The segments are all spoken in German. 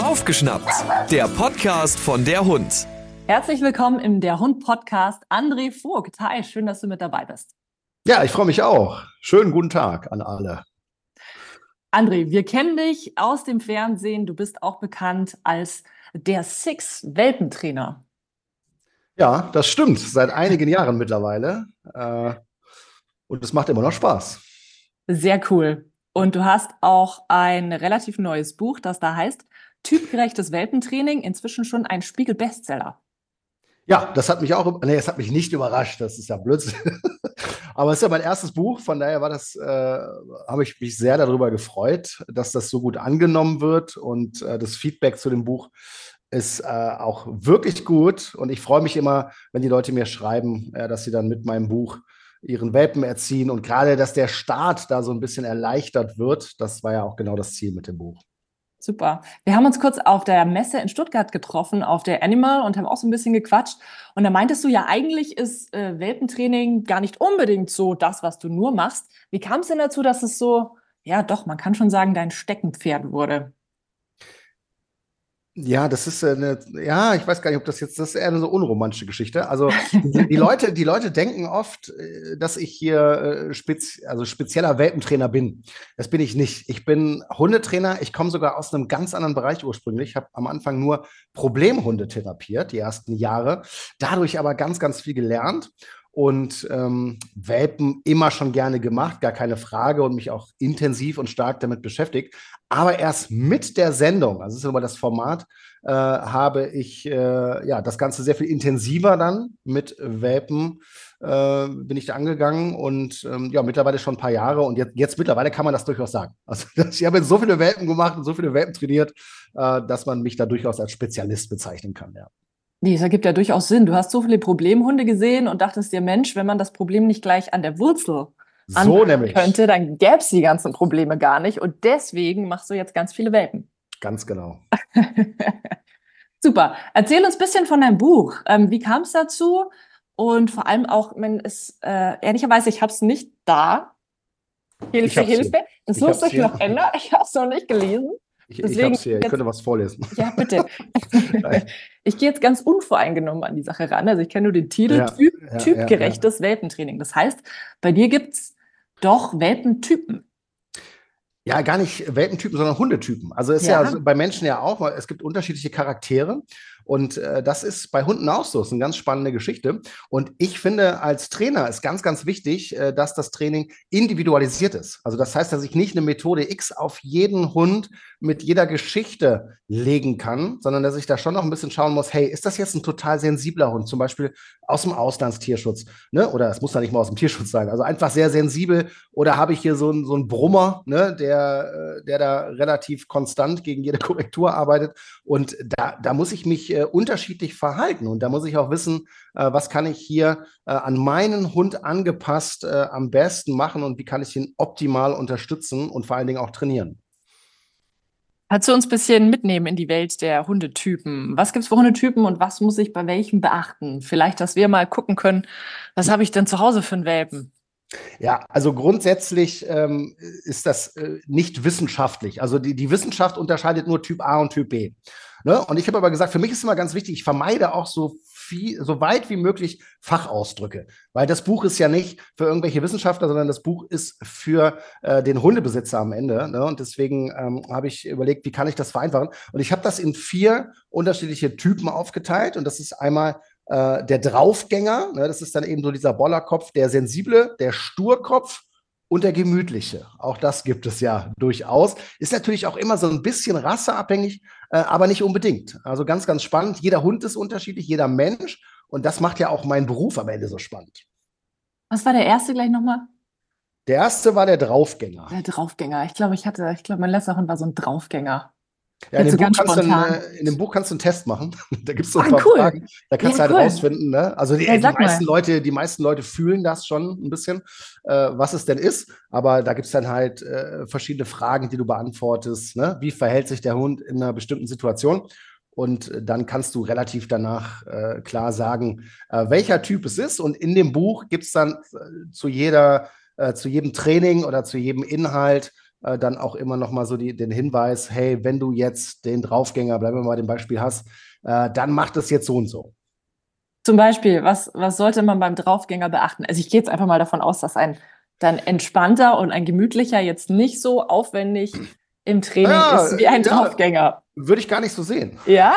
Aufgeschnappt, der Podcast von der Hund. Herzlich willkommen im Der Hund Podcast. André Vogt. Hi, schön, dass du mit dabei bist. Ja, ich freue mich auch. Schönen guten Tag an alle. André, wir kennen dich aus dem Fernsehen. Du bist auch bekannt als der Six-Welpentrainer. Ja, das stimmt. Seit einigen Jahren mittlerweile. Äh, und es macht immer noch Spaß. Sehr cool. Und du hast auch ein relativ neues Buch, das da heißt Typgerechtes Welpentraining, inzwischen schon ein Spiegel-Bestseller. Ja, das hat mich auch, nee, das hat mich nicht überrascht, das ist ja Blödsinn. Aber es ist ja mein erstes Buch, von daher war das, äh, habe ich mich sehr darüber gefreut, dass das so gut angenommen wird und äh, das Feedback zu dem Buch ist äh, auch wirklich gut und ich freue mich immer, wenn die Leute mir schreiben, äh, dass sie dann mit meinem Buch ihren Welpen erziehen und gerade, dass der Start da so ein bisschen erleichtert wird, das war ja auch genau das Ziel mit dem Buch. Super. Wir haben uns kurz auf der Messe in Stuttgart getroffen, auf der Animal und haben auch so ein bisschen gequatscht. Und da meintest du ja, eigentlich ist äh, Welpentraining gar nicht unbedingt so das, was du nur machst. Wie kam es denn dazu, dass es so, ja doch, man kann schon sagen, dein Steckenpferd wurde? Ja, das ist eine, ja, ich weiß gar nicht, ob das jetzt, das ist eher eine so unromantische Geschichte. Also die, die Leute, die Leute denken oft, äh, dass ich hier äh, spez, also spezieller Welpentrainer bin. Das bin ich nicht. Ich bin Hundetrainer. Ich komme sogar aus einem ganz anderen Bereich ursprünglich. Ich habe am Anfang nur Problemhunde therapiert, die ersten Jahre. Dadurch aber ganz, ganz viel gelernt und ähm, Welpen immer schon gerne gemacht, gar keine Frage und mich auch intensiv und stark damit beschäftigt. Aber erst mit der Sendung, also das ist immer das Format, äh, habe ich äh, ja das Ganze sehr viel intensiver dann mit Welpen äh, bin ich da angegangen und ähm, ja mittlerweile schon ein paar Jahre und jetzt, jetzt mittlerweile kann man das durchaus sagen. Also ich habe jetzt so viele Welpen gemacht und so viele Welpen trainiert, äh, dass man mich da durchaus als Spezialist bezeichnen kann. Ja. Nee, das ergibt ja durchaus Sinn. Du hast so viele Problemhunde gesehen und dachtest dir, Mensch, wenn man das Problem nicht gleich an der Wurzel so könnte, dann gäbe es die ganzen Probleme gar nicht. Und deswegen machst du jetzt ganz viele Welpen. Ganz genau. Super. Erzähl uns ein bisschen von deinem Buch. Ähm, wie kam es dazu? Und vor allem auch, wenn es äh, ehrlicherweise, ich habe es nicht da. Hilfe, Hilfe. Das muss ich noch ändern. Ich habe es noch nicht gelesen. Ich, Deswegen, ich, hier, ich könnte was vorlesen. Ja, bitte. ich gehe jetzt ganz unvoreingenommen an die Sache ran. Also ich kenne nur den Titel ja, typ, ja, typgerechtes ja, Welpentraining. Das heißt, bei dir gibt es doch Welpentypen. Ja, gar nicht Welpentypen, sondern Hundetypen. Also ist ja, ja bei Menschen ja auch, es gibt unterschiedliche Charaktere. Und äh, das ist bei Hunden auch so. Das ist eine ganz spannende Geschichte. Und ich finde, als Trainer ist ganz, ganz wichtig, äh, dass das Training individualisiert ist. Also das heißt, dass ich nicht eine Methode X auf jeden Hund mit jeder Geschichte legen kann, sondern dass ich da schon noch ein bisschen schauen muss, hey, ist das jetzt ein total sensibler Hund, zum Beispiel aus dem Auslandstierschutz, ne? oder es muss da nicht mal aus dem Tierschutz sein, also einfach sehr sensibel, oder habe ich hier so einen so einen Brummer, ne? der, äh, der da relativ konstant gegen jede Korrektur arbeitet und da, da muss ich mich äh, unterschiedlich verhalten. Und da muss ich auch wissen, äh, was kann ich hier äh, an meinen Hund angepasst äh, am besten machen und wie kann ich ihn optimal unterstützen und vor allen Dingen auch trainieren. Kannst du uns ein bisschen mitnehmen in die Welt der Hundetypen? Was gibt es für Hundetypen und was muss ich bei welchem beachten? Vielleicht, dass wir mal gucken können, was habe ich denn zu Hause für einen Welpen? Ja, also grundsätzlich ähm, ist das äh, nicht wissenschaftlich. Also die, die Wissenschaft unterscheidet nur Typ A und Typ B. Ne? Und ich habe aber gesagt, für mich ist immer ganz wichtig, ich vermeide auch so viel, so weit wie möglich Fachausdrücke. Weil das Buch ist ja nicht für irgendwelche Wissenschaftler, sondern das Buch ist für äh, den Hundebesitzer am Ende. Ne? Und deswegen ähm, habe ich überlegt, wie kann ich das vereinfachen? Und ich habe das in vier unterschiedliche Typen aufgeteilt. Und das ist einmal äh, der Draufgänger, ne? das ist dann eben so dieser Bollerkopf, der sensible, der Sturkopf und der gemütliche. Auch das gibt es ja durchaus. Ist natürlich auch immer so ein bisschen rasseabhängig, äh, aber nicht unbedingt. Also ganz, ganz spannend. Jeder Hund ist unterschiedlich, jeder Mensch. Und das macht ja auch meinen Beruf am Ende so spannend. Was war der erste gleich nochmal? Der erste war der Draufgänger. Der Draufgänger. Ich glaube, ich hatte, ich glaube, mein letzter Hund war so ein Draufgänger. Ja, in dem, Buch kannst du einen, äh, in dem Buch kannst du einen Test machen. da gibt es so ein ah, paar cool. Fragen. Da kannst ja, du halt cool. rausfinden. Ne? Also die, ja, die meisten Leute, die meisten Leute fühlen das schon ein bisschen, äh, was es denn ist. Aber da gibt es dann halt äh, verschiedene Fragen, die du beantwortest. Ne? Wie verhält sich der Hund in einer bestimmten Situation? Und äh, dann kannst du relativ danach äh, klar sagen, äh, welcher Typ es ist. Und in dem Buch gibt es dann zu jeder, zu jedem Training oder zu jedem Inhalt äh, dann auch immer noch mal so die, den Hinweis, hey, wenn du jetzt den Draufgänger, bleiben wir mal dem Beispiel hast, äh, dann mach das jetzt so und so. Zum Beispiel, was, was sollte man beim Draufgänger beachten? Also ich gehe jetzt einfach mal davon aus, dass ein dann entspannter und ein gemütlicher jetzt nicht so aufwendig im Training ja, ist wie ein ja, Draufgänger. Würde ich gar nicht so sehen. Ja?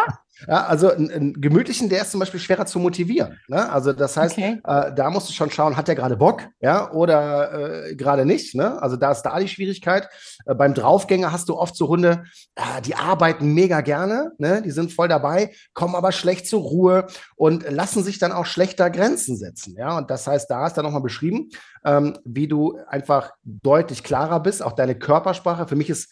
Ja, also einen gemütlichen, der ist zum Beispiel schwerer zu motivieren. Ne? Also das heißt, okay. äh, da musst du schon schauen, hat der gerade Bock, ja, oder äh, gerade nicht. Ne? Also da ist da die Schwierigkeit. Äh, beim Draufgänger hast du oft so Hunde, äh, die arbeiten mega gerne, ne? die sind voll dabei, kommen aber schlecht zur Ruhe und lassen sich dann auch schlechter Grenzen setzen. Ja, und das heißt, da ist dann nochmal beschrieben, ähm, wie du einfach deutlich klarer bist, auch deine Körpersprache. Für mich ist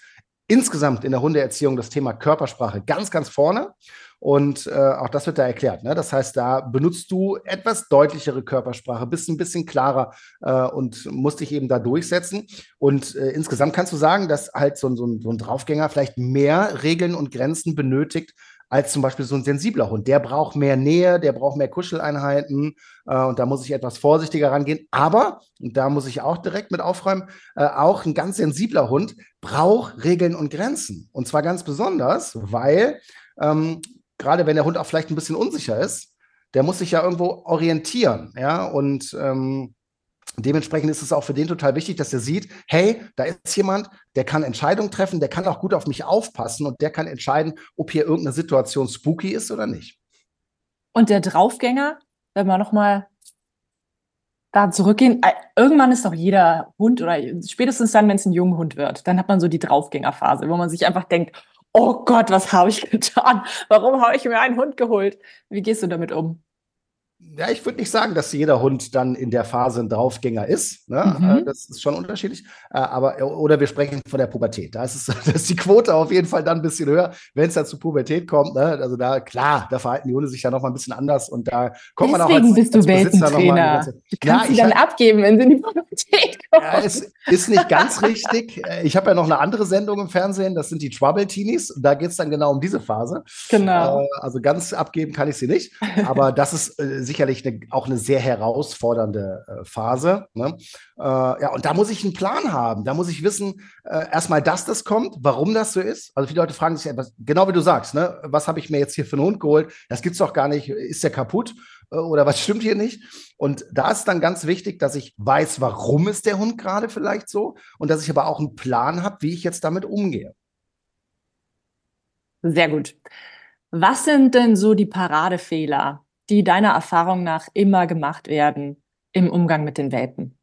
insgesamt in der Hundeerziehung das Thema Körpersprache ganz, ganz vorne. Und äh, auch das wird da erklärt. Ne? Das heißt, da benutzt du etwas deutlichere Körpersprache, bist ein bisschen klarer äh, und musst dich eben da durchsetzen. Und äh, insgesamt kannst du sagen, dass halt so, so, so ein Draufgänger vielleicht mehr Regeln und Grenzen benötigt, als zum Beispiel so ein sensibler Hund. Der braucht mehr Nähe, der braucht mehr Kuscheleinheiten äh, und da muss ich etwas vorsichtiger rangehen. Aber, und da muss ich auch direkt mit aufräumen, äh, auch ein ganz sensibler Hund braucht Regeln und Grenzen. Und zwar ganz besonders, weil ähm, gerade wenn der Hund auch vielleicht ein bisschen unsicher ist, der muss sich ja irgendwo orientieren, ja, und ähm, dementsprechend ist es auch für den total wichtig, dass er sieht, hey, da ist jemand, der kann Entscheidungen treffen, der kann auch gut auf mich aufpassen und der kann entscheiden, ob hier irgendeine Situation spooky ist oder nicht. Und der Draufgänger, wenn wir nochmal da zurückgehen, äh, irgendwann ist doch jeder Hund oder spätestens dann, wenn es ein junger Hund wird, dann hat man so die Draufgängerphase, wo man sich einfach denkt, oh Gott, was habe ich getan? Warum habe ich mir einen Hund geholt? Wie gehst du damit um? Ja, ich würde nicht sagen, dass jeder Hund dann in der Phase ein Draufgänger ist. Ne? Mhm. Äh, das ist schon unterschiedlich. Äh, aber, äh, oder wir sprechen von der Pubertät. Da ist, es, da ist die Quote auf jeden Fall dann ein bisschen höher, wenn es dann zur Pubertät kommt. Ne? Also da, klar, da verhalten die Hunde sich ja noch mal ein bisschen anders und da kommt Deswegen man auch als, bist du als Weltentrainer. Du kannst ja, sie dann abgeben, wenn sie in die Pubertät kommen. Ja, es ist nicht ganz richtig. Ich habe ja noch eine andere Sendung im Fernsehen, das sind die Trouble Teenies. Da geht es dann genau um diese Phase. Genau. Also ganz abgeben kann ich sie nicht. Aber das ist sicherlich eine, auch eine sehr herausfordernde äh, Phase. Ne? Äh, ja, und da muss ich einen Plan haben. Da muss ich wissen, äh, erstmal, dass das kommt, warum das so ist. Also viele Leute fragen sich etwas, genau wie du sagst, ne? was habe ich mir jetzt hier für einen Hund geholt? Das gibt es doch gar nicht. Ist der kaputt? Äh, oder was stimmt hier nicht? Und da ist dann ganz wichtig, dass ich weiß, warum ist der Hund gerade vielleicht so und dass ich aber auch einen Plan habe, wie ich jetzt damit umgehe. Sehr gut. Was sind denn so die Paradefehler, die deiner Erfahrung nach immer gemacht werden im Umgang mit den Welpen?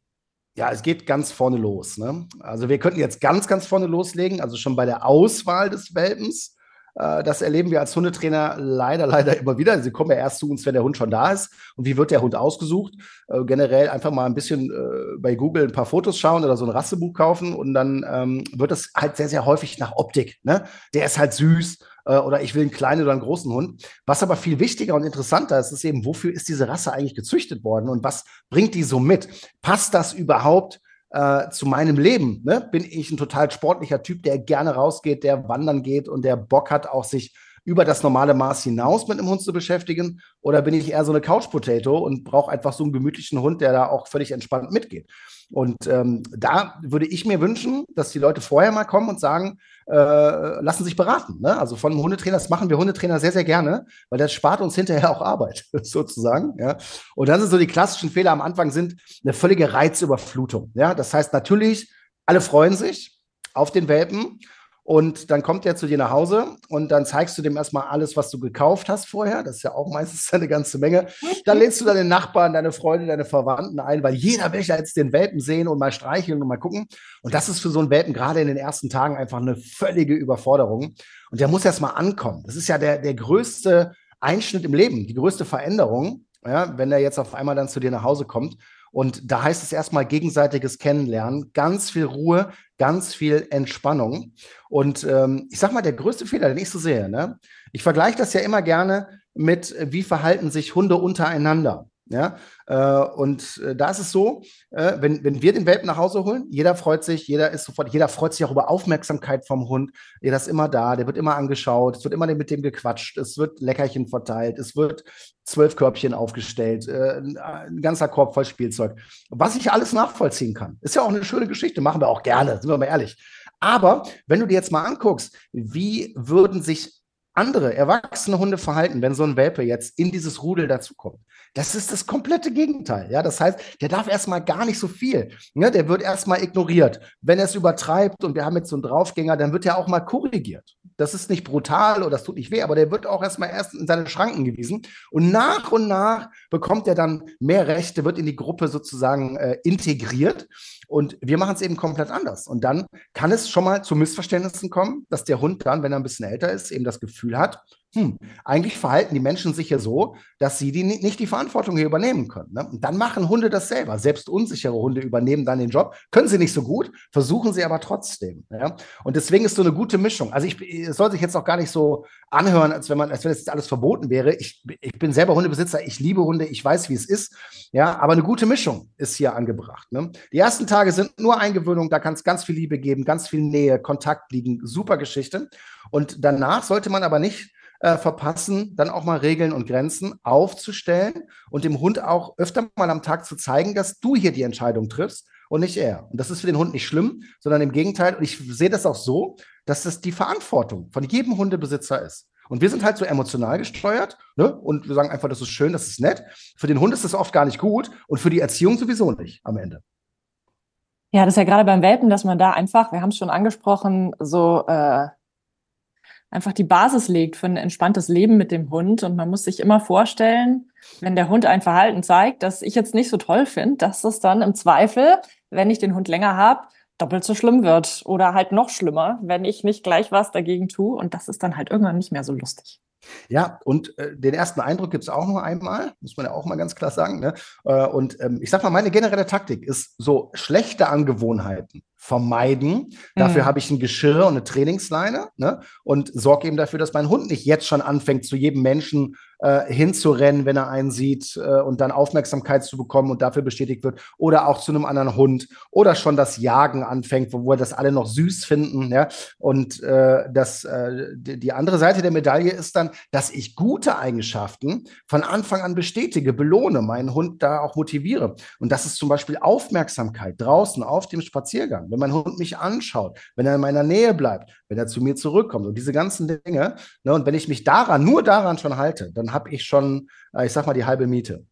Ja, es geht ganz vorne los. Ne? Also wir könnten jetzt ganz, ganz vorne loslegen, also schon bei der Auswahl des Welpens. Äh, das erleben wir als Hundetrainer leider, leider immer wieder. Sie kommen ja erst zu uns, wenn der Hund schon da ist. Und wie wird der Hund ausgesucht? Äh, generell einfach mal ein bisschen äh, bei Google ein paar Fotos schauen oder so ein Rassebuch kaufen. Und dann ähm, wird das halt sehr, sehr häufig nach Optik. Ne? Der ist halt süß äh, oder ich will einen kleinen oder einen großen Hund. Was aber viel wichtiger und interessanter ist, ist eben, wofür ist diese Rasse eigentlich gezüchtet worden und was bringt die so mit? Passt das überhaupt äh, zu meinem Leben? Ne? Bin ich ein total sportlicher Typ, der gerne rausgeht, der wandern geht und der Bock hat, auch sich über das normale Maß hinaus mit einem Hund zu beschäftigen? Oder bin ich eher so eine Couch-Potato und brauche einfach so einen gemütlichen Hund, der da auch völlig entspannt mitgeht? Und ähm, da würde ich mir wünschen, dass die Leute vorher mal kommen und sagen, äh, lassen sich beraten. Ne? Also von einem Hundetrainer, das machen wir Hundetrainer sehr, sehr gerne, weil das spart uns hinterher auch Arbeit, sozusagen. Ja? Und dann sind so die klassischen Fehler am Anfang sind eine völlige Reizüberflutung. Ja? Das heißt natürlich, alle freuen sich auf den Welpen und dann kommt er zu dir nach Hause und dann zeigst du dem erstmal alles, was du gekauft hast vorher. Das ist ja auch meistens eine ganze Menge. Dann lädst du deine Nachbarn, deine Freunde, deine Verwandten ein, weil jeder will ja jetzt den Welpen sehen und mal streicheln und mal gucken. Und das ist für so einen Welpen gerade in den ersten Tagen einfach eine völlige Überforderung. Und der muss erstmal ankommen. Das ist ja der, der größte Einschnitt im Leben, die größte Veränderung, ja, wenn er jetzt auf einmal dann zu dir nach Hause kommt. Und da heißt es erstmal gegenseitiges Kennenlernen, ganz viel Ruhe, ganz viel Entspannung. Und ähm, ich sag mal, der größte Fehler, den ich so sehe, ne? ich vergleiche das ja immer gerne mit, wie verhalten sich Hunde untereinander. Ja, äh, und äh, da ist es so, äh, wenn, wenn wir den Welpen nach Hause holen, jeder freut sich, jeder ist sofort, jeder freut sich auch über Aufmerksamkeit vom Hund. Jeder ist immer da, der wird immer angeschaut, es wird immer mit dem gequatscht, es wird Leckerchen verteilt, es wird zwölf Körbchen aufgestellt, ein ganzer Korb voll Spielzeug. Was ich alles nachvollziehen kann. Ist ja auch eine schöne Geschichte, machen wir auch gerne, sind wir mal ehrlich. Aber wenn du dir jetzt mal anguckst, wie würden sich andere erwachsene Hunde verhalten, wenn so ein Welpe jetzt in dieses Rudel dazukommt. Das ist das komplette Gegenteil. Ja, das heißt, der darf erstmal gar nicht so viel. Ja, der wird erstmal ignoriert. Wenn er es übertreibt und wir haben jetzt so einen Draufgänger, dann wird er auch mal korrigiert. Das ist nicht brutal oder das tut nicht weh, aber der wird auch erstmal erst in seine Schranken gewiesen. Und nach und nach bekommt er dann mehr Rechte, wird in die Gruppe sozusagen äh, integriert. Und wir machen es eben komplett anders. Und dann kann es schon mal zu Missverständnissen kommen, dass der Hund dann, wenn er ein bisschen älter ist, eben das Gefühl hat, hm, eigentlich verhalten die Menschen sich hier so, dass sie die, nicht die Verantwortung hier übernehmen können. Ne? Und dann machen Hunde das selber. Selbst unsichere Hunde übernehmen dann den Job, können sie nicht so gut, versuchen sie aber trotzdem. Ja? Und deswegen ist so eine gute Mischung. Also ich, es soll sich jetzt auch gar nicht so anhören, als wenn man, als wenn jetzt alles verboten wäre. Ich, ich bin selber Hundebesitzer, ich liebe Hunde, ich weiß, wie es ist. Ja, aber eine gute Mischung ist hier angebracht. Ne? Die ersten Tage sind nur Eingewöhnung, da kann es ganz viel Liebe geben, ganz viel Nähe, Kontakt liegen, super Geschichte. Und danach sollte man aber nicht äh, verpassen, dann auch mal Regeln und Grenzen aufzustellen und dem Hund auch öfter mal am Tag zu zeigen, dass du hier die Entscheidung triffst und nicht er. Und das ist für den Hund nicht schlimm, sondern im Gegenteil. Und ich sehe das auch so, dass das die Verantwortung von jedem Hundebesitzer ist. Und wir sind halt so emotional gesteuert ne? und wir sagen einfach, das ist schön, das ist nett. Für den Hund ist das oft gar nicht gut und für die Erziehung sowieso nicht am Ende. Ja, das ist ja gerade beim Welpen, dass man da einfach, wir haben es schon angesprochen, so äh, einfach die Basis legt für ein entspanntes Leben mit dem Hund. Und man muss sich immer vorstellen, wenn der Hund ein Verhalten zeigt, das ich jetzt nicht so toll finde, dass es dann im Zweifel, wenn ich den Hund länger habe, doppelt so schlimm wird oder halt noch schlimmer, wenn ich nicht gleich was dagegen tue. Und das ist dann halt irgendwann nicht mehr so lustig. Ja, und äh, den ersten Eindruck gibt es auch nur einmal, muss man ja auch mal ganz klar sagen. Ne? Äh, und ähm, ich sag mal, meine generelle Taktik ist so schlechte Angewohnheiten vermeiden. Dafür mhm. habe ich ein Geschirr und eine Trainingsleine ne? und sorge eben dafür, dass mein Hund nicht jetzt schon anfängt, zu jedem Menschen äh, hinzurennen, wenn er einen sieht äh, und dann Aufmerksamkeit zu bekommen und dafür bestätigt wird. Oder auch zu einem anderen Hund oder schon das Jagen anfängt, wo wir das alle noch süß finden. Ja? Und äh, das, äh, die, andere Seite der Medaille ist dann, dass ich gute Eigenschaften von Anfang an bestätige, belohne, meinen Hund da auch motiviere. Und das ist zum Beispiel Aufmerksamkeit draußen auf dem Spaziergang wenn mein Hund mich anschaut, wenn er in meiner Nähe bleibt, wenn er zu mir zurückkommt und diese ganzen Dinge. Ne, und wenn ich mich daran, nur daran schon halte, dann habe ich schon, äh, ich sag mal, die halbe Miete.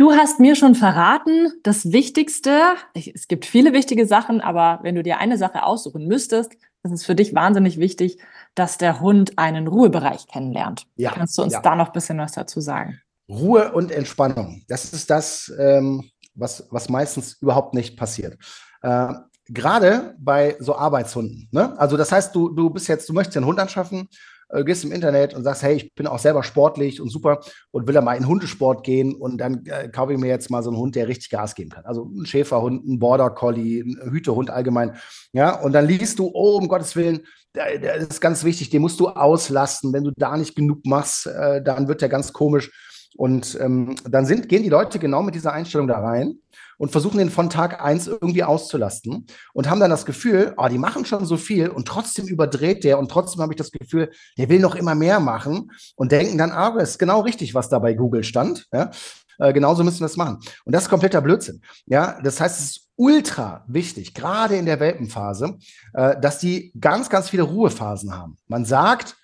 Du hast mir schon verraten, das Wichtigste, es gibt viele wichtige Sachen, aber wenn du dir eine Sache aussuchen müsstest, das ist für dich wahnsinnig wichtig, dass der Hund einen Ruhebereich kennenlernt. Ja, Kannst du uns ja. da noch ein bisschen was dazu sagen? Ruhe und Entspannung. Das ist das, ähm, was, was meistens überhaupt nicht passiert. Äh, Gerade bei so Arbeitshunden. Ne? Also das heißt, du, du bist jetzt, du möchtest einen Hund anschaffen, äh, gehst im Internet und sagst, hey, ich bin auch selber sportlich und super und will da mal in Hundesport gehen und dann äh, kaufe ich mir jetzt mal so einen Hund, der richtig Gas geben kann. Also ein Schäferhund, ein Border Collie, ein Hütehund allgemein. Ja, und dann liest du, oh, um Gottes Willen, das ist ganz wichtig, den musst du auslasten. Wenn du da nicht genug machst, äh, dann wird der ganz komisch. Und ähm, dann sind, gehen die Leute genau mit dieser Einstellung da rein und versuchen den von Tag eins irgendwie auszulasten und haben dann das Gefühl, oh, die machen schon so viel und trotzdem überdreht der und trotzdem habe ich das Gefühl, der will noch immer mehr machen und denken dann, ah, das ist genau richtig, was da bei Google stand. Ja? Äh, genauso müssen wir das machen. Und das ist kompletter Blödsinn. Ja, das heißt, es ist ultra wichtig, gerade in der Welpenphase, äh, dass die ganz, ganz viele Ruhephasen haben. Man sagt,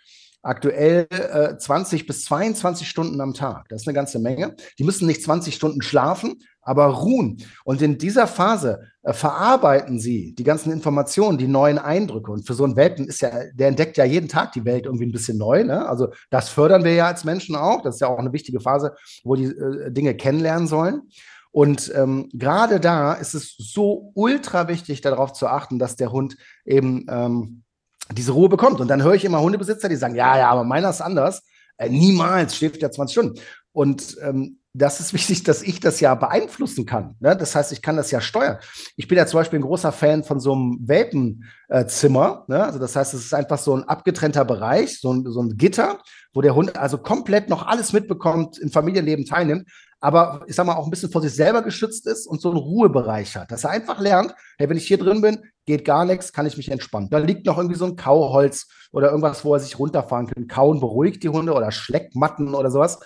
aktuell äh, 20 bis 22 Stunden am Tag. Das ist eine ganze Menge. Die müssen nicht 20 Stunden schlafen, aber ruhen. Und in dieser Phase äh, verarbeiten sie die ganzen Informationen, die neuen Eindrücke. Und für so einen Welpen ist ja, der entdeckt ja jeden Tag die Welt irgendwie ein bisschen neu. Ne? Also das fördern wir ja als Menschen auch. Das ist ja auch eine wichtige Phase, wo die äh, Dinge kennenlernen sollen. Und ähm, gerade da ist es so ultra wichtig, darauf zu achten, dass der Hund eben ähm, diese Ruhe bekommt. Und dann höre ich immer Hundebesitzer, die sagen, ja, ja, aber meiner ist anders. Äh, niemals schläft ja 20 Stunden. Und ähm, das ist wichtig, dass ich das ja beeinflussen kann. Ne? Das heißt, ich kann das ja steuern. Ich bin ja zum Beispiel ein großer Fan von so einem Welpenzimmer. Ne? Also das heißt, es ist einfach so ein abgetrennter Bereich, so ein, so ein Gitter, wo der Hund also komplett noch alles mitbekommt, im Familienleben teilnimmt, aber ich sag mal auch ein bisschen vor sich selber geschützt ist und so einen Ruhebereich hat, dass er einfach lernt, hey, wenn ich hier drin bin, geht gar nichts, kann ich mich entspannen. Da liegt noch irgendwie so ein Kauholz oder irgendwas, wo er sich runterfahren kann. Kauen beruhigt die Hunde oder Schleckmatten oder sowas.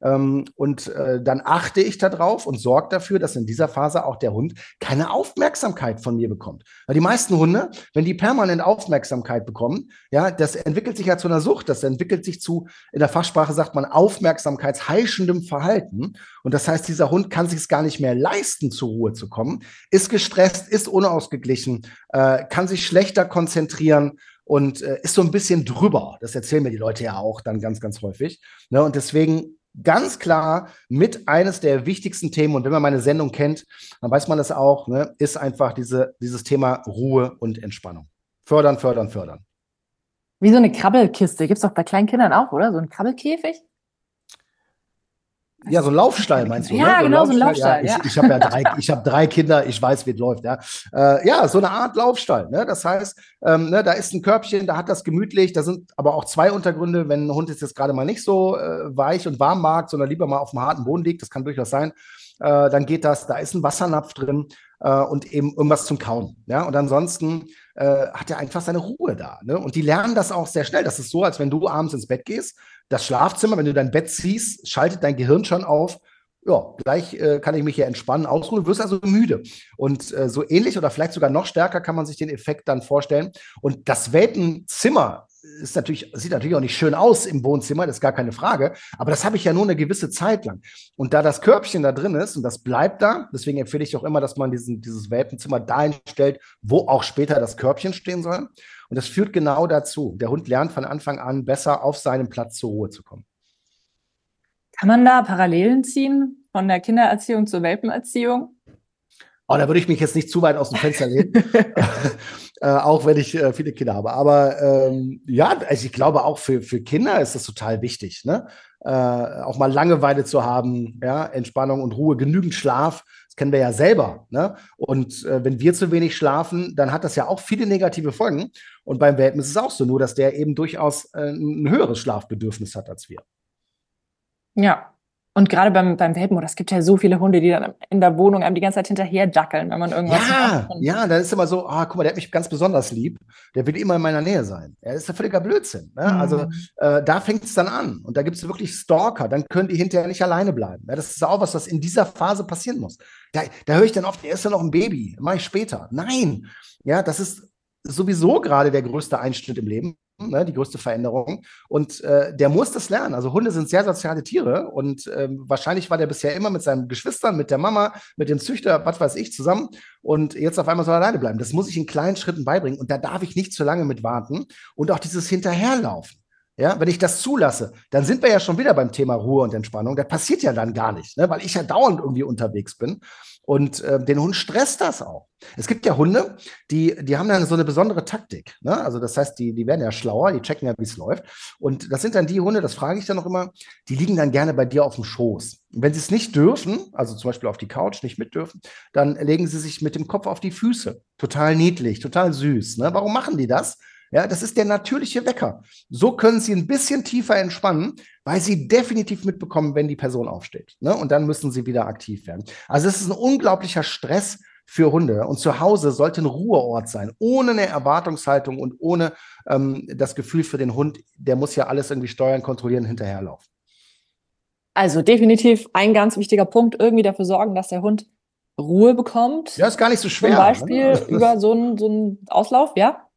Ähm, und äh, dann achte ich darauf und sorge dafür, dass in dieser Phase auch der Hund keine Aufmerksamkeit von mir bekommt. Weil die meisten Hunde, wenn die permanent Aufmerksamkeit bekommen, ja, das entwickelt sich ja zu einer Sucht. Das entwickelt sich zu, in der Fachsprache sagt man, aufmerksamkeitsheischendem Verhalten. Und das heißt, dieser Hund kann sich es gar nicht mehr leisten, zur Ruhe zu kommen, ist gestresst, ist unausgeglichen, äh, kann sich schlechter konzentrieren und äh, ist so ein bisschen drüber. Das erzählen mir die Leute ja auch dann ganz, ganz häufig. Ne? Und deswegen ganz klar mit eines der wichtigsten Themen, und wenn man meine Sendung kennt, dann weiß man das auch, ne, ist einfach diese, dieses Thema Ruhe und Entspannung. Fördern, fördern, fördern. Wie so eine Krabbelkiste. Gibt es doch bei kleinen Kindern auch, oder? So ein Krabbelkäfig? Ja, so ein Laufstall meinst du? Ja, ne? so genau, so ein Laufstall. Ja, ich ich habe ja drei, ich habe drei Kinder, ich weiß, wie es läuft. Ja, äh, ja so eine Art Laufstall. Ne? Das heißt, ähm, ne, da ist ein Körbchen, da hat das gemütlich, da sind aber auch zwei Untergründe, wenn ein Hund jetzt gerade mal nicht so äh, weich und warm mag, sondern lieber mal auf dem harten Boden liegt, das kann durchaus sein, äh, dann geht das, da ist ein Wassernapf drin äh, und eben irgendwas zum Kauen. Ja, und ansonsten äh, hat er einfach seine Ruhe da. Ne? Und die lernen das auch sehr schnell. Das ist so, als wenn du abends ins Bett gehst das Schlafzimmer, wenn du dein Bett ziehst, schaltet dein Gehirn schon auf. Ja, gleich äh, kann ich mich hier entspannen, ausruhen, wirst also müde. Und äh, so ähnlich oder vielleicht sogar noch stärker kann man sich den Effekt dann vorstellen. Und das Weltenzimmer ist natürlich, sieht natürlich auch nicht schön aus im Wohnzimmer, das ist gar keine Frage. Aber das habe ich ja nur eine gewisse Zeit lang. Und da das Körbchen da drin ist und das bleibt da, deswegen empfehle ich auch immer, dass man diesen, dieses Welpenzimmer dahin stellt, wo auch später das Körbchen stehen soll. Und das führt genau dazu. Der Hund lernt von Anfang an besser auf seinem Platz zur Ruhe zu kommen. Kann man da Parallelen ziehen von der Kindererziehung zur Welpenerziehung? Oh, da würde ich mich jetzt nicht zu weit aus dem Fenster lehnen, äh, auch wenn ich äh, viele Kinder habe. Aber ähm, ja, also ich glaube auch für, für Kinder ist das total wichtig, ne? Äh, auch mal Langeweile zu haben, ja, Entspannung und Ruhe, genügend Schlaf. Das kennen wir ja selber. Ne? Und äh, wenn wir zu wenig schlafen, dann hat das ja auch viele negative Folgen. Und beim Welpen ist es auch so, nur dass der eben durchaus äh, ein höheres Schlafbedürfnis hat als wir. Ja. Und gerade beim, beim Welpen, oder es gibt ja so viele Hunde, die dann in der Wohnung einem die ganze Zeit hinterher dackeln, wenn man irgendwas Ja, macht. ja, dann ist immer so, ah, guck mal, der hat mich ganz besonders lieb. Der will immer in meiner Nähe sein. Ja, das ist ja völliger Blödsinn. Ne? Mhm. Also äh, da fängt es dann an. Und da gibt es wirklich Stalker. Dann können die hinterher nicht alleine bleiben. Ja, das ist auch was, was in dieser Phase passieren muss. Da, da höre ich dann oft, er ist ja noch ein Baby. Mache ich später. Nein. Ja, das ist sowieso gerade der größte Einschnitt im Leben ne, die größte Veränderung. Und äh, der muss das lernen. Also Hunde sind sehr soziale Tiere und ähm, wahrscheinlich war der bisher immer mit seinen Geschwistern, mit der Mama, mit dem Züchter, was weiß ich, zusammen. Und jetzt auf einmal soll er alleine bleiben. Das muss ich in kleinen Schritten beibringen. Und da darf ich nicht zu lange mit warten. Und auch dieses Hinterherlaufen. Ja, wenn ich das zulasse, dann sind wir ja schon wieder beim Thema Ruhe und Entspannung. Das passiert ja dann gar nicht, ne? weil ich ja dauernd irgendwie unterwegs bin. Und äh, den Hund stresst das auch. Es gibt ja Hunde, die, die haben dann so eine besondere Taktik. Ne? Also das heißt, die, die werden ja schlauer, die checken ja, wie es läuft. Und das sind dann die Hunde, das frage ich dann noch immer, die liegen dann gerne bei dir auf dem Schoß. Und wenn sie es nicht dürfen, also zum Beispiel auf die Couch nicht mit dürfen, dann legen sie sich mit dem Kopf auf die Füße. Total niedlich, total süß. Ne? Warum machen die das? Ja, das ist der natürliche Wecker. So können sie ein bisschen tiefer entspannen, weil sie definitiv mitbekommen, wenn die Person aufsteht. Ne? Und dann müssen sie wieder aktiv werden. Also es ist ein unglaublicher Stress für Hunde. Und zu Hause sollte ein Ruheort sein, ohne eine Erwartungshaltung und ohne ähm, das Gefühl für den Hund, der muss ja alles irgendwie steuern, kontrollieren, hinterherlaufen. Also definitiv ein ganz wichtiger Punkt, irgendwie dafür sorgen, dass der Hund Ruhe bekommt. Ja, ist gar nicht so schwer. Zum Beispiel ne? über so einen, so einen Auslauf, ja?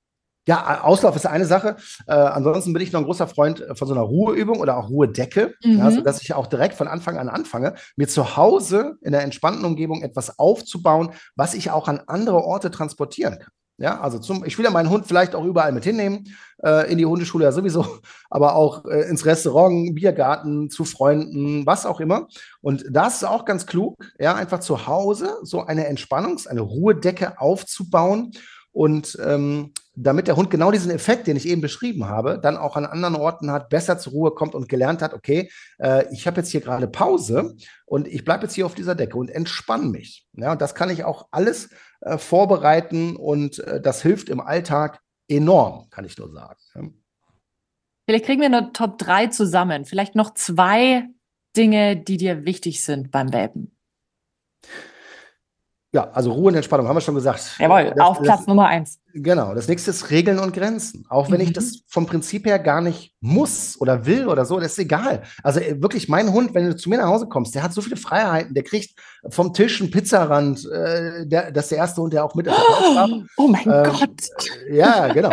Ja, Auslauf ist eine Sache. Äh, ansonsten bin ich noch ein großer Freund äh, von so einer Ruheübung oder auch Ruhedecke, mhm. ja, sodass ich auch direkt von Anfang an anfange, mir zu Hause in der entspannten Umgebung etwas aufzubauen, was ich auch an andere Orte transportieren kann. Ja, also zum, ich will ja meinen Hund vielleicht auch überall mit hinnehmen, äh, in die Hundeschule ja sowieso, aber auch äh, ins Restaurant, Biergarten, zu Freunden, was auch immer. Und das ist auch ganz klug, ja, einfach zu Hause so eine Entspannungs-, eine Ruhedecke aufzubauen und ähm, damit der Hund genau diesen Effekt, den ich eben beschrieben habe, dann auch an anderen Orten hat, besser zur Ruhe kommt und gelernt hat, okay, äh, ich habe jetzt hier gerade Pause und ich bleibe jetzt hier auf dieser Decke und entspanne mich. Ja, und das kann ich auch alles äh, vorbereiten und äh, das hilft im Alltag enorm, kann ich nur sagen. Vielleicht kriegen wir eine Top 3 zusammen. Vielleicht noch zwei Dinge, die dir wichtig sind beim Welpen. Ja, also Ruhe und Entspannung, haben wir schon gesagt. Jawohl, das, auf Platz das, Nummer eins. Genau, das nächste ist Regeln und Grenzen. Auch wenn mhm. ich das vom Prinzip her gar nicht muss oder will oder so, das ist egal. Also äh, wirklich, mein Hund, wenn du zu mir nach Hause kommst, der hat so viele Freiheiten, der kriegt vom Tisch einen Pizzarand. Äh, der, das ist der erste Hund, der auch mit oh, oh mein ähm, Gott. Ja, genau.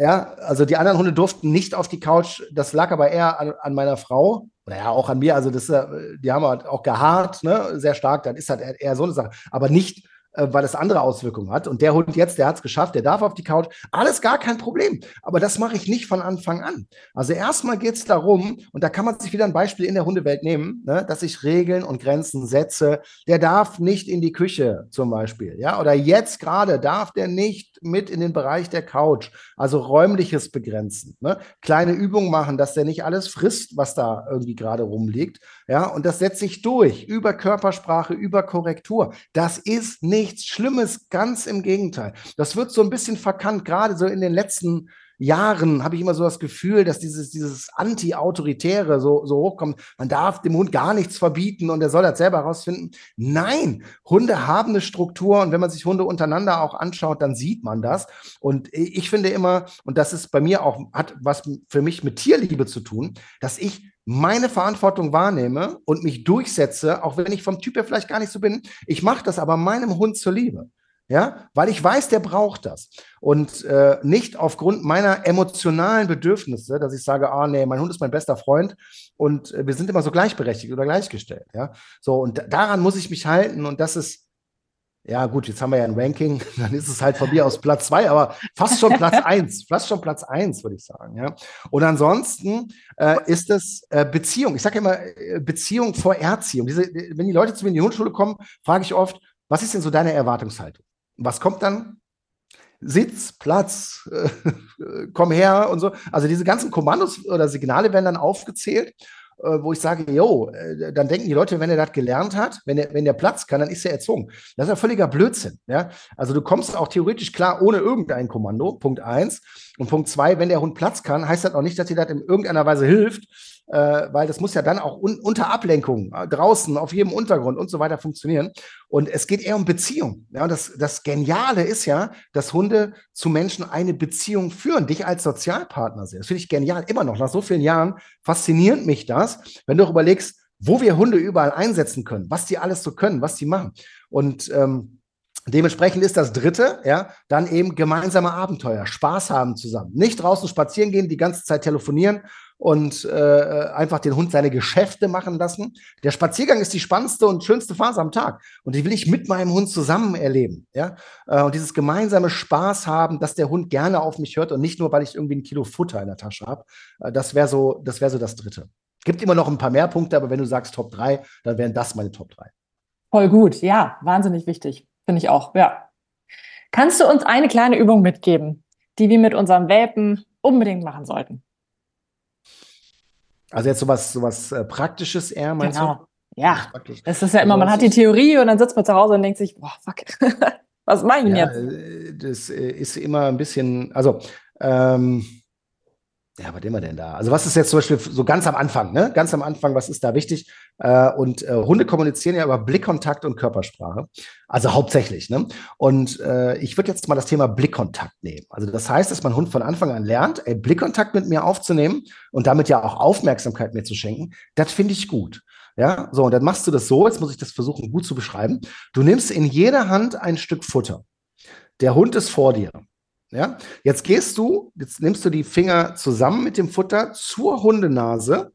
ja, also die anderen Hunde durften nicht auf die Couch. Das lag aber eher an, an meiner Frau. Oder ja, auch an mir. Also das, die haben halt auch gehaart, ne, sehr stark. Dann ist halt eher so eine Sache. Aber nicht äh, weil es andere Auswirkungen hat. Und der Hund jetzt, der hat es geschafft, der darf auf die Couch. Alles gar kein Problem. Aber das mache ich nicht von Anfang an. Also erstmal geht es darum, und da kann man sich wieder ein Beispiel in der Hundewelt nehmen, ne, dass ich Regeln und Grenzen setze. Der darf nicht in die Küche zum Beispiel. Ja, oder jetzt gerade darf der nicht mit in den Bereich der Couch. Also räumliches Begrenzen. Ne? Kleine Übungen machen, dass der nicht alles frisst, was da irgendwie gerade rumliegt. Ja, und das setze ich durch über Körpersprache, über Korrektur. Das ist nichts Schlimmes, ganz im Gegenteil. Das wird so ein bisschen verkannt, gerade so in den letzten Jahren habe ich immer so das Gefühl, dass dieses, dieses Anti-Autoritäre so, so hochkommt. Man darf dem Hund gar nichts verbieten und er soll das selber herausfinden. Nein, Hunde haben eine Struktur und wenn man sich Hunde untereinander auch anschaut, dann sieht man das. Und ich finde immer, und das ist bei mir auch, hat was für mich mit Tierliebe zu tun, dass ich meine Verantwortung wahrnehme und mich durchsetze, auch wenn ich vom Typ her vielleicht gar nicht so bin. Ich mache das aber meinem Hund zur Liebe. Ja, weil ich weiß, der braucht das. Und äh, nicht aufgrund meiner emotionalen Bedürfnisse, dass ich sage, ah, nee, mein Hund ist mein bester Freund und äh, wir sind immer so gleichberechtigt oder gleichgestellt. Ja, so und daran muss ich mich halten und das ist, ja, gut, jetzt haben wir ja ein Ranking, dann ist es halt von mir aus Platz zwei, aber fast schon Platz eins, fast schon Platz eins, würde ich sagen. Ja. Und ansonsten äh, ist es äh, Beziehung. Ich sage immer äh, Beziehung vor Erziehung. Diese, wenn die Leute zu mir in die Hundschule kommen, frage ich oft, was ist denn so deine Erwartungshaltung? Was kommt dann? Sitz, Platz, äh, komm her und so. Also diese ganzen Kommandos oder Signale werden dann aufgezählt, äh, wo ich sage, jo, äh, dann denken die Leute, wenn er das gelernt hat, wenn der, wenn der Platz kann, dann ist er erzogen. Das ist ja völliger Blödsinn. Ja? Also du kommst auch theoretisch klar ohne irgendein Kommando, Punkt eins. Und Punkt zwei, wenn der Hund Platz kann, heißt das auch nicht, dass dir das in irgendeiner Weise hilft, äh, weil das muss ja dann auch un unter Ablenkung äh, draußen auf jedem Untergrund und so weiter funktionieren. Und es geht eher um Beziehung. Ja, und das, das Geniale ist ja, dass Hunde zu Menschen eine Beziehung führen, dich als Sozialpartner sehen. Das finde ich genial, immer noch. Nach so vielen Jahren fasziniert mich das, wenn du überlegst, wo wir Hunde überall einsetzen können, was die alles so können, was die machen. Und ähm, Dementsprechend ist das dritte, ja, dann eben gemeinsame Abenteuer, Spaß haben zusammen. Nicht draußen spazieren gehen, die ganze Zeit telefonieren und äh, einfach den Hund seine Geschäfte machen lassen. Der Spaziergang ist die spannendste und schönste Phase am Tag. Und die will ich mit meinem Hund zusammen erleben. Ja? Äh, und dieses gemeinsame Spaß haben, dass der Hund gerne auf mich hört und nicht nur, weil ich irgendwie ein Kilo Futter in der Tasche habe. Äh, das wäre so, das wäre so das Dritte. Gibt immer noch ein paar mehr Punkte, aber wenn du sagst Top 3, dann wären das meine Top 3. Voll gut, ja, wahnsinnig wichtig. Finde ich auch, ja. Kannst du uns eine kleine Übung mitgeben, die wir mit unserem Welpen unbedingt machen sollten? Also jetzt sowas, sowas äh, Praktisches eher, meinst genau. du? Ja, das ist ja immer, man hat die Theorie und dann sitzt man zu Hause und denkt sich, boah, fuck, was mache ich denn ja, jetzt? Äh, das äh, ist immer ein bisschen, also ähm, ja, was immer denn da? Also was ist jetzt zum Beispiel so ganz am Anfang, ne? Ganz am Anfang, was ist da wichtig? Äh, und äh, Hunde kommunizieren ja über Blickkontakt und Körpersprache. Also hauptsächlich, ne? Und äh, ich würde jetzt mal das Thema Blickkontakt nehmen. Also das heißt, dass mein Hund von Anfang an lernt, ey, Blickkontakt mit mir aufzunehmen und damit ja auch Aufmerksamkeit mir zu schenken. Das finde ich gut. Ja, so, und dann machst du das so, jetzt muss ich das versuchen gut zu beschreiben. Du nimmst in jeder Hand ein Stück Futter. Der Hund ist vor dir. Ja? Jetzt gehst du, jetzt nimmst du die Finger zusammen mit dem Futter zur Hundenase,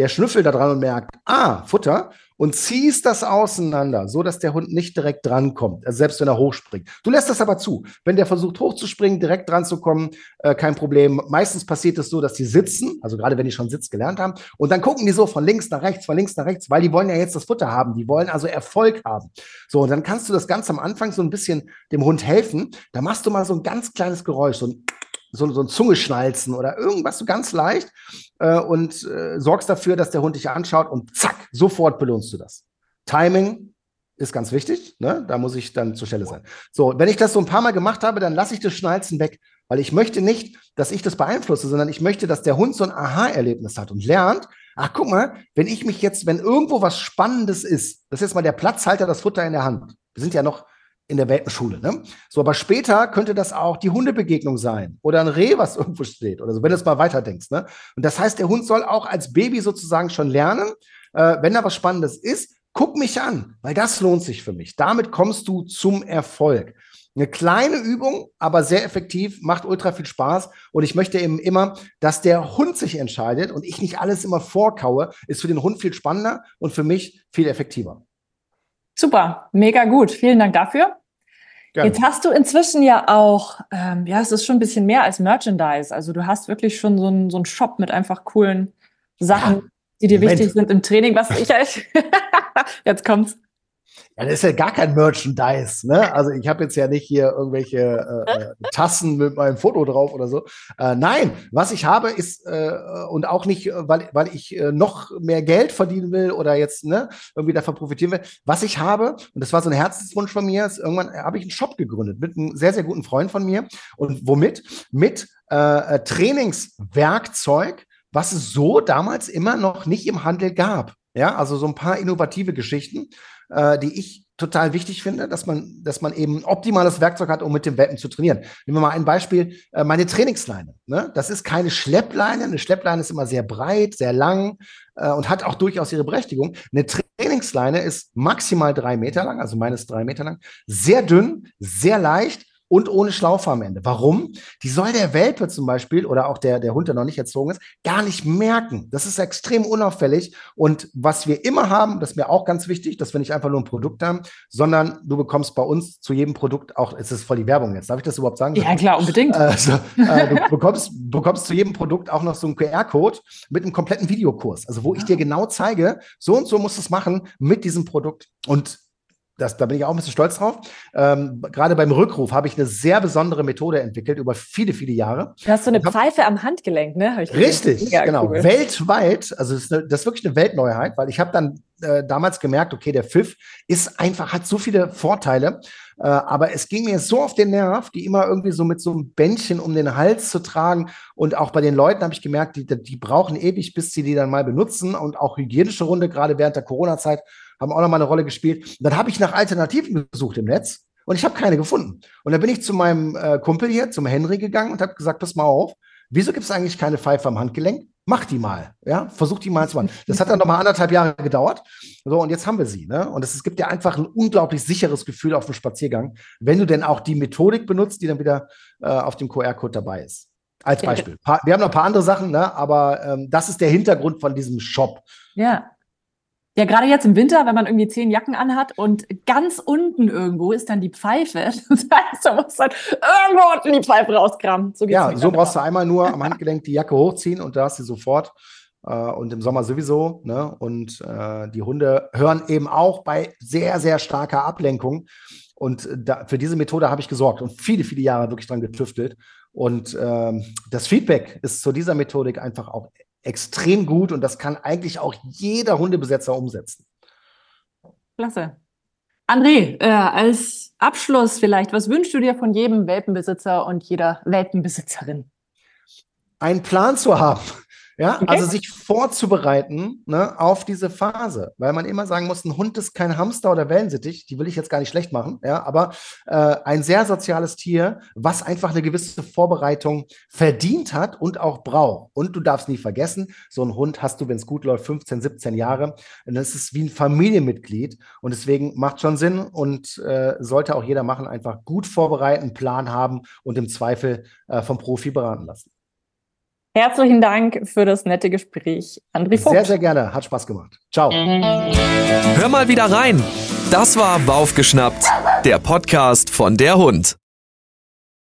der schnüffelt da dran und merkt, ah, Futter, und ziehst das auseinander, so dass der Hund nicht direkt drankommt, also selbst wenn er hochspringt. Du lässt das aber zu. Wenn der versucht hochzuspringen, direkt dran zu kommen, äh, kein Problem. Meistens passiert es so, dass die sitzen, also gerade wenn die schon Sitz gelernt haben, und dann gucken die so von links nach rechts, von links nach rechts, weil die wollen ja jetzt das Futter haben, die wollen also Erfolg haben. So, und dann kannst du das ganz am Anfang so ein bisschen dem Hund helfen. Da machst du mal so ein ganz kleines Geräusch, so ein so, so ein Zungeschnalzen oder irgendwas so ganz leicht äh, und äh, sorgst dafür, dass der Hund dich anschaut und zack, sofort belohnst du das. Timing ist ganz wichtig, ne? da muss ich dann zur Stelle sein. So, wenn ich das so ein paar Mal gemacht habe, dann lasse ich das Schnalzen weg, weil ich möchte nicht, dass ich das beeinflusse, sondern ich möchte, dass der Hund so ein Aha-Erlebnis hat und lernt, ach guck mal, wenn ich mich jetzt, wenn irgendwo was Spannendes ist, das ist jetzt mal der Platzhalter, das Futter in der Hand. Wir sind ja noch in der Welpenschule. Ne? So, aber später könnte das auch die Hundebegegnung sein oder ein Reh, was irgendwo steht oder so, wenn du es mal weiter denkst. Ne? Und das heißt, der Hund soll auch als Baby sozusagen schon lernen, äh, wenn da was Spannendes ist, guck mich an, weil das lohnt sich für mich. Damit kommst du zum Erfolg. Eine kleine Übung, aber sehr effektiv, macht ultra viel Spaß. Und ich möchte eben immer, dass der Hund sich entscheidet und ich nicht alles immer vorkaue, ist für den Hund viel spannender und für mich viel effektiver. Super, mega gut. Vielen Dank dafür. Gerne. Jetzt hast du inzwischen ja auch, ähm, ja, es ist schon ein bisschen mehr als Merchandise. Also du hast wirklich schon so einen so Shop mit einfach coolen Sachen, ja, die dir Moment. wichtig sind im Training, was ich halt, jetzt kommt's. Ja, das ist ja gar kein Merchandise. Ne? Also ich habe jetzt ja nicht hier irgendwelche äh, äh, Tassen mit meinem Foto drauf oder so. Äh, nein, was ich habe ist, äh, und auch nicht, äh, weil, weil ich äh, noch mehr Geld verdienen will oder jetzt ne, irgendwie davon profitieren will. Was ich habe, und das war so ein Herzenswunsch von mir, ist irgendwann habe ich einen Shop gegründet mit einem sehr, sehr guten Freund von mir. Und womit? Mit Trainingswerkzeug, was es so damals immer noch nicht im Handel gab. Ja, also so ein paar innovative Geschichten äh, die ich total wichtig finde, dass man, dass man eben optimales Werkzeug hat, um mit dem Welpen zu trainieren. Nehmen wir mal ein Beispiel, äh, meine Trainingsleine. Ne? Das ist keine Schleppleine. Eine Schleppleine ist immer sehr breit, sehr lang äh, und hat auch durchaus ihre Berechtigung. Eine Trainingsleine ist maximal drei Meter lang, also meines drei Meter lang, sehr dünn, sehr leicht und ohne Schlaufe am Ende. Warum? Die soll der Welpe zum Beispiel oder auch der, der Hund, der noch nicht erzogen ist, gar nicht merken. Das ist extrem unauffällig. Und was wir immer haben, das ist mir auch ganz wichtig, dass wir nicht einfach nur ein Produkt haben, sondern du bekommst bei uns zu jedem Produkt auch, es ist voll die Werbung jetzt, darf ich das überhaupt sagen? Ja, klar, unbedingt. Also, äh, du bekommst, bekommst zu jedem Produkt auch noch so einen QR-Code mit einem kompletten Videokurs. Also, wo ich dir genau zeige, so und so musst du es machen mit diesem Produkt. Und das, da bin ich auch ein bisschen stolz drauf. Ähm, Gerade beim Rückruf habe ich eine sehr besondere Methode entwickelt über viele, viele Jahre. Du hast so eine Pfeife am Handgelenk, ne? Richtig, genau. Cool. Weltweit, also das ist, eine, das ist, wirklich eine Weltneuheit, weil ich habe dann äh, damals gemerkt, okay, der Pfiff ist einfach, hat so viele Vorteile. Äh, aber es ging mir so auf den Nerv, die immer irgendwie so mit so einem Bändchen um den Hals zu tragen. Und auch bei den Leuten habe ich gemerkt, die, die brauchen ewig, bis sie die dann mal benutzen. Und auch hygienische Runde, gerade während der Corona-Zeit haben auch noch mal eine Rolle gespielt. Und dann habe ich nach Alternativen gesucht im Netz und ich habe keine gefunden. Und dann bin ich zu meinem äh, Kumpel hier, zum Henry gegangen und habe gesagt, pass mal auf, wieso gibt es eigentlich keine Pfeife am Handgelenk? Mach die mal, ja, versuch die mal zu machen. Das hat dann noch mal anderthalb Jahre gedauert. So, und jetzt haben wir sie, ne? Und es, gibt ja einfach ein unglaublich sicheres Gefühl auf dem Spaziergang, wenn du denn auch die Methodik benutzt, die dann wieder äh, auf dem QR-Code dabei ist. Als Beispiel. Wir haben noch ein paar andere Sachen, ne? aber ähm, das ist der Hintergrund von diesem Shop. Ja, ja, gerade jetzt im Winter, wenn man irgendwie zehn Jacken anhat und ganz unten irgendwo ist dann die Pfeife. Das heißt, du musst dann irgendwo unten die Pfeife rauskramen. So ja, so brauchst du einmal nur am Handgelenk die Jacke hochziehen und da hast du sofort. Äh, und im Sommer sowieso. Ne? Und äh, die Hunde hören eben auch bei sehr, sehr starker Ablenkung. Und da, für diese Methode habe ich gesorgt und viele, viele Jahre wirklich dran getüftelt. Und ähm, das Feedback ist zu dieser Methodik einfach auch extrem gut und das kann eigentlich auch jeder Hundebesetzer umsetzen. Klasse. André, äh, als Abschluss vielleicht, was wünschst du dir von jedem Welpenbesitzer und jeder Welpenbesitzerin? Einen Plan zu haben. Ja, okay. also sich vorzubereiten ne, auf diese Phase, weil man immer sagen muss, ein Hund ist kein Hamster oder Wellensittich, die will ich jetzt gar nicht schlecht machen, ja, aber äh, ein sehr soziales Tier, was einfach eine gewisse Vorbereitung verdient hat und auch braucht. Und du darfst nie vergessen, so ein Hund hast du, wenn es gut läuft, 15, 17 Jahre. Und das ist wie ein Familienmitglied und deswegen macht schon Sinn und äh, sollte auch jeder machen, einfach gut vorbereiten, Plan haben und im Zweifel äh, vom Profi beraten lassen. Herzlichen Dank für das nette Gespräch, André Vogt. Sehr, sehr gerne. Hat Spaß gemacht. Ciao. Hör mal wieder rein. Das war Baufgeschnappt, der Podcast von der Hund.